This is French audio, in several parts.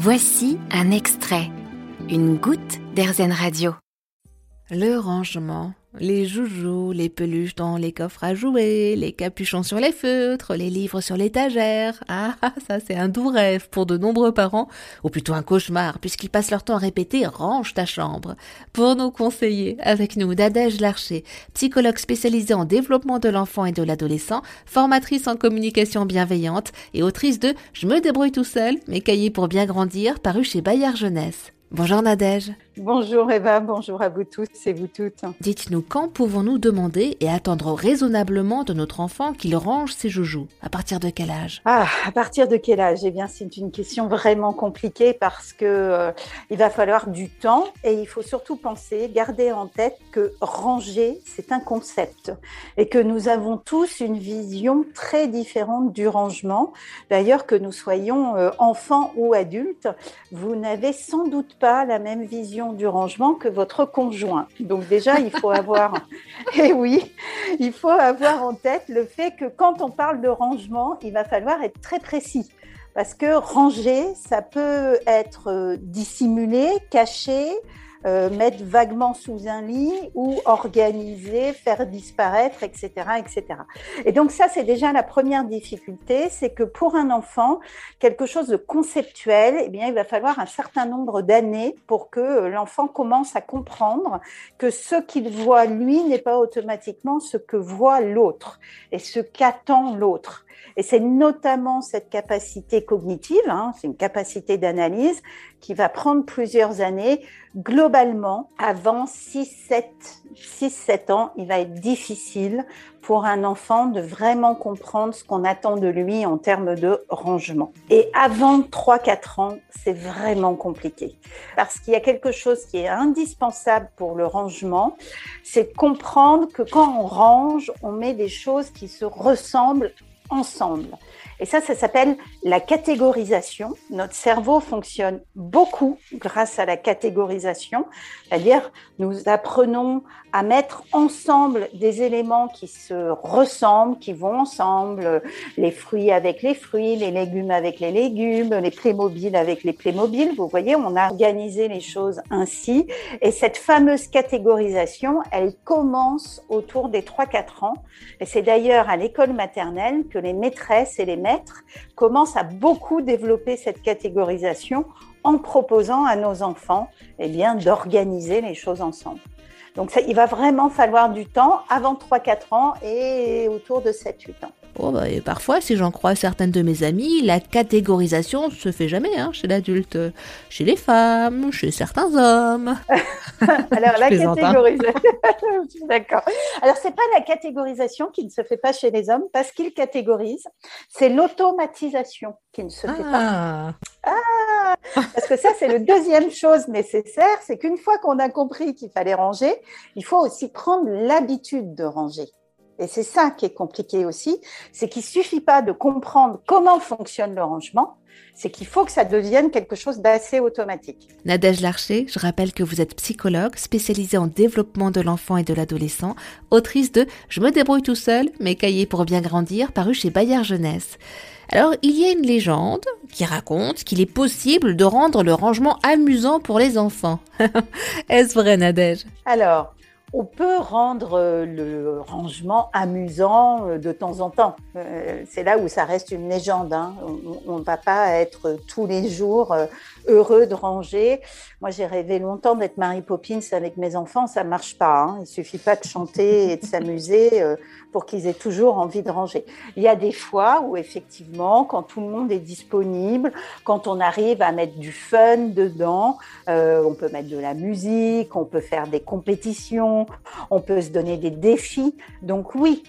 Voici un extrait, une goutte d'Airzen Radio. Le rangement les joujoux, les peluches dans les coffres à jouer, les capuchons sur les feutres, les livres sur l'étagère. Ah, ça c'est un doux rêve pour de nombreux parents, ou plutôt un cauchemar, puisqu'ils passent leur temps à répéter range ta chambre. Pour nous conseiller, avec nous Nadège Larcher, psychologue spécialisée en développement de l'enfant et de l'adolescent, formatrice en communication bienveillante et autrice de Je me débrouille tout seul, mes cahiers pour bien grandir, paru chez Bayard Jeunesse. Bonjour Nadège. Bonjour Eva, bonjour à vous tous et vous toutes. Dites-nous quand pouvons-nous demander et attendre raisonnablement de notre enfant qu'il range ses joujoux À partir de quel âge? Ah, à partir de quel âge? Eh bien, c'est une question vraiment compliquée parce que euh, il va falloir du temps et il faut surtout penser, garder en tête que ranger, c'est un concept et que nous avons tous une vision très différente du rangement. D'ailleurs, que nous soyons euh, enfants ou adultes, vous n'avez sans doute pas la même vision du rangement que votre conjoint. Donc déjà, il faut avoir, et eh oui, il faut avoir en tête le fait que quand on parle de rangement, il va falloir être très précis. Parce que ranger, ça peut être euh, dissimulé, caché, euh, mettre vaguement sous un lit ou organiser, faire disparaître, etc., etc. Et donc ça, c'est déjà la première difficulté, c'est que pour un enfant, quelque chose de conceptuel, eh bien, il va falloir un certain nombre d'années pour que euh, l'enfant commence à comprendre que ce qu'il voit lui n'est pas automatiquement ce que voit l'autre et ce qu'attend l'autre. Et c'est notamment cette capacité cognitive, hein, c'est une capacité d'analyse qui va prendre plusieurs années. Globalement, avant 6-7 6-7 ans, il va être difficile pour un enfant de vraiment comprendre ce qu'on attend de lui en termes de rangement. Et avant 3-4 ans, c'est vraiment compliqué. Parce qu'il y a quelque chose qui est indispensable pour le rangement, c'est de comprendre que quand on range, on met des choses qui se ressemblent ensemble. Et ça, ça s'appelle la catégorisation. Notre cerveau fonctionne beaucoup grâce à la catégorisation, c'est-à-dire nous apprenons à mettre ensemble des éléments qui se ressemblent, qui vont ensemble, les fruits avec les fruits, les légumes avec les légumes, les Playmobil avec les Playmobil. Vous voyez, on a organisé les choses ainsi. Et cette fameuse catégorisation, elle commence autour des 3-4 ans. Et c'est d'ailleurs à l'école maternelle que les maîtresses et les maîtres commencent à beaucoup développer cette catégorisation en proposant à nos enfants eh bien, d'organiser les choses ensemble. Donc il va vraiment falloir du temps avant 3-4 ans et autour de 7-8 ans. Oh bah, et parfois, si j'en crois certaines de mes amies, la catégorisation se fait jamais hein, chez l'adulte, chez les femmes, chez certains hommes. Alors la hein. catégorisation, d'accord. Alors c'est pas la catégorisation qui ne se fait pas chez les hommes parce qu'ils catégorisent, c'est l'automatisation qui ne se fait pas. Ah, ah parce que ça c'est le deuxième chose nécessaire, c'est qu'une fois qu'on a compris qu'il fallait ranger, il faut aussi prendre l'habitude de ranger. Et c'est ça qui est compliqué aussi, c'est qu'il suffit pas de comprendre comment fonctionne le rangement, c'est qu'il faut que ça devienne quelque chose d'assez automatique. Nadège Larcher, je rappelle que vous êtes psychologue spécialisée en développement de l'enfant et de l'adolescent, autrice de Je me débrouille tout seul, mes cahiers pour bien grandir, paru chez Bayard Jeunesse. Alors, il y a une légende qui raconte qu'il est possible de rendre le rangement amusant pour les enfants. Est-ce vrai, Nadège? Alors, on peut rendre euh, le rangement amusant euh, de temps en temps. Euh, c'est là où ça reste une légende. Hein. On ne va pas être tous les jours heureux de ranger. Moi, j'ai rêvé longtemps d'être Mary Poppins avec mes enfants. Ça marche pas. Hein. Il suffit pas de chanter et de s'amuser pour qu'ils aient toujours envie de ranger. Il y a des fois où effectivement, quand tout le monde est disponible, quand on arrive à mettre du fun dedans, on peut mettre de la musique, on peut faire des compétitions on peut se donner des défis. Donc oui,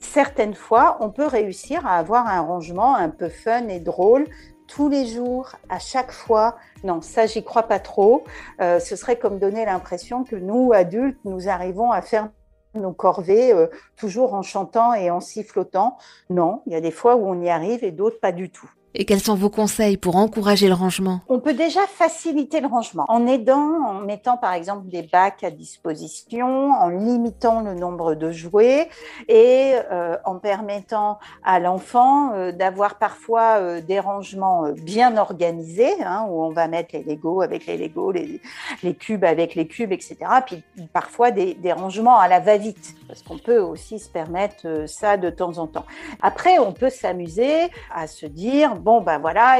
certaines fois, on peut réussir à avoir un rangement un peu fun et drôle tous les jours, à chaque fois. Non, ça, j'y crois pas trop. Euh, ce serait comme donner l'impression que nous, adultes, nous arrivons à faire nos corvées euh, toujours en chantant et en sifflotant. Non, il y a des fois où on y arrive et d'autres pas du tout. Et quels sont vos conseils pour encourager le rangement? On peut déjà faciliter le rangement en aidant, en mettant par exemple des bacs à disposition, en limitant le nombre de jouets et euh, en permettant à l'enfant euh, d'avoir parfois euh, des rangements bien organisés, hein, où on va mettre les Legos avec les Legos, les, les, cubes avec les cubes, etc. Puis parfois des, des rangements à la va-vite, parce qu'on peut aussi se permettre ça de temps en temps. Après, on peut s'amuser à se dire, bon, ben voilà,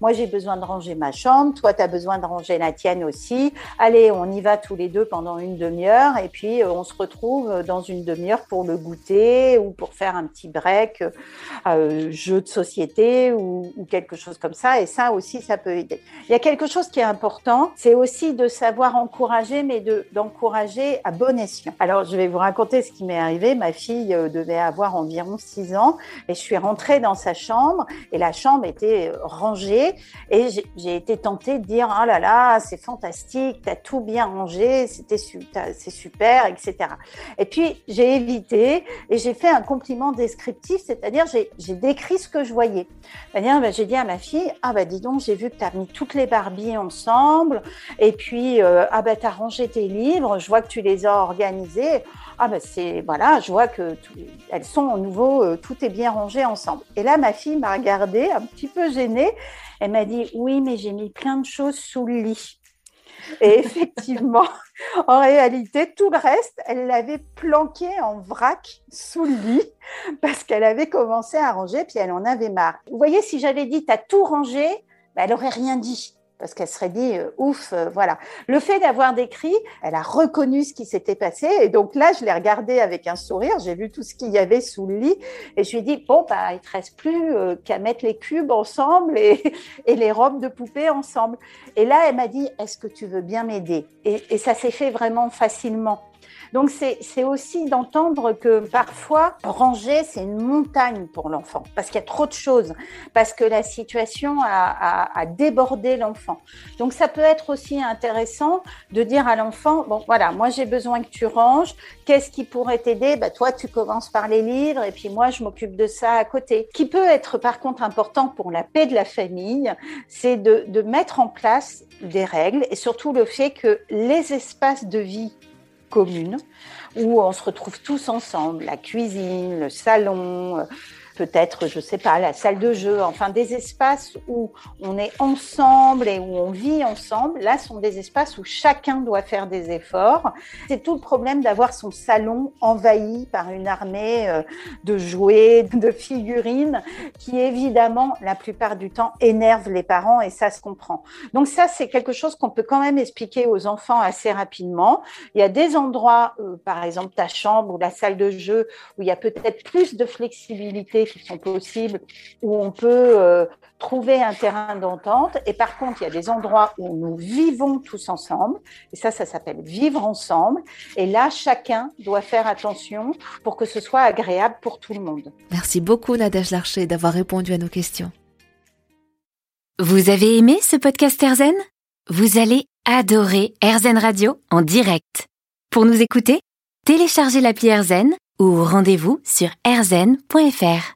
moi j'ai besoin de ranger ma chambre, toi tu as besoin de ranger la tienne aussi. Allez, on y va tous les deux pendant une demi-heure et puis euh, on se retrouve dans une demi-heure pour le goûter ou pour faire un petit break, euh, jeu de société ou, quelque chose comme ça. Et ça aussi, ça peut aider. Il y a quelque chose qui est important, c'est aussi de savoir encourager, mais d'encourager à bon escient. Alors, je vais vous raconter ce qui m'est arrivé. Ma fille euh, devait avoir environ 6 ans et je suis rentrée dans sa chambre et la chambre était rangée et j'ai été tentée de dire, oh là là, c'est fantastique, tu as tout bien rangé, c'était c'est super, etc. Et puis, j'ai évité et j'ai fait un compliment descriptif, c'est-à-dire j'ai décrit ce que je voyais. C'est-à-dire, ben, j'ai dit à ma fille, ah bah dis donc, j'ai vu que tu as mis toutes les Barbies ensemble et puis, euh, ah bah tu as rangé tes livres, je vois que tu les as organisés. Ah ben c'est voilà, je vois que elles sont au nouveau, euh, tout est bien rangé ensemble. Et là, ma fille m'a regardée un petit peu gênée. Elle m'a dit oui, mais j'ai mis plein de choses sous le lit. Et effectivement, en réalité, tout le reste, elle l'avait planqué en vrac sous le lit parce qu'elle avait commencé à ranger, puis elle en avait marre. Vous voyez, si j'avais dit, t'as tout rangé, ben, elle aurait rien dit parce qu'elle serait dit euh, ouf, euh, voilà. Le fait d'avoir décrit, elle a reconnu ce qui s'était passé et donc là, je l'ai regardée avec un sourire, j'ai vu tout ce qu'il y avait sous le lit et je lui ai dit bon bah il te reste plus euh, qu'à mettre les cubes ensemble et, les robes de poupée ensemble. Et là, elle m'a dit est-ce que tu veux bien m'aider? Et ça s'est fait vraiment facilement. Donc c'est aussi d'entendre que parfois ranger c'est une montagne pour l'enfant parce qu'il y a trop de choses, parce que la situation a, débordé l'enfant. Donc ça peut être aussi intéressant de dire à l'enfant bon voilà moi j'ai besoin que tu ranges, qu'est-ce qui pourrait t'aider? Bah, toi tu commences par les livres et puis moi je m'occupe de ça à côté. Qui peut être par contre important pour la paix de la famille, c'est de mettre en place des règles et surtout le fait que les espaces de vie commune où on se retrouve tous ensemble, la cuisine, le salon, euh, peut-être, je sais pas, la salle de jeu, enfin des espaces où on est ensemble et où on vit ensemble. Là, sont des espaces où chacun doit faire des efforts. C'est tout le problème d'avoir son salon envahi par une armée euh, de jouets, de figurines, qui évidemment, la plupart du temps, énerve les parents et ça se comprend. Donc ça, c'est quelque chose qu'on peut quand même expliquer aux enfants assez rapidement. Il y a des endroits, euh, par exemple ta chambre ou la salle de jeu, où il y a peut-être plus de flexibilité qui sont possibles, où on peut euh, trouver un terrain d'entente. Et par contre, il y a des endroits où nous vivons tous ensemble, et ça, ça s'appelle vivre ensemble. Et là, chacun doit faire attention pour que ce soit agréable pour tout le monde. Merci beaucoup, Nadège Larcher, d'avoir répondu à nos questions. Vous avez aimé ce podcast Erzen? Vous allez adorer Erzen Radio en direct. Pour nous écouter, téléchargez l'appli Erzen ou rendez-vous sur erzen.fr.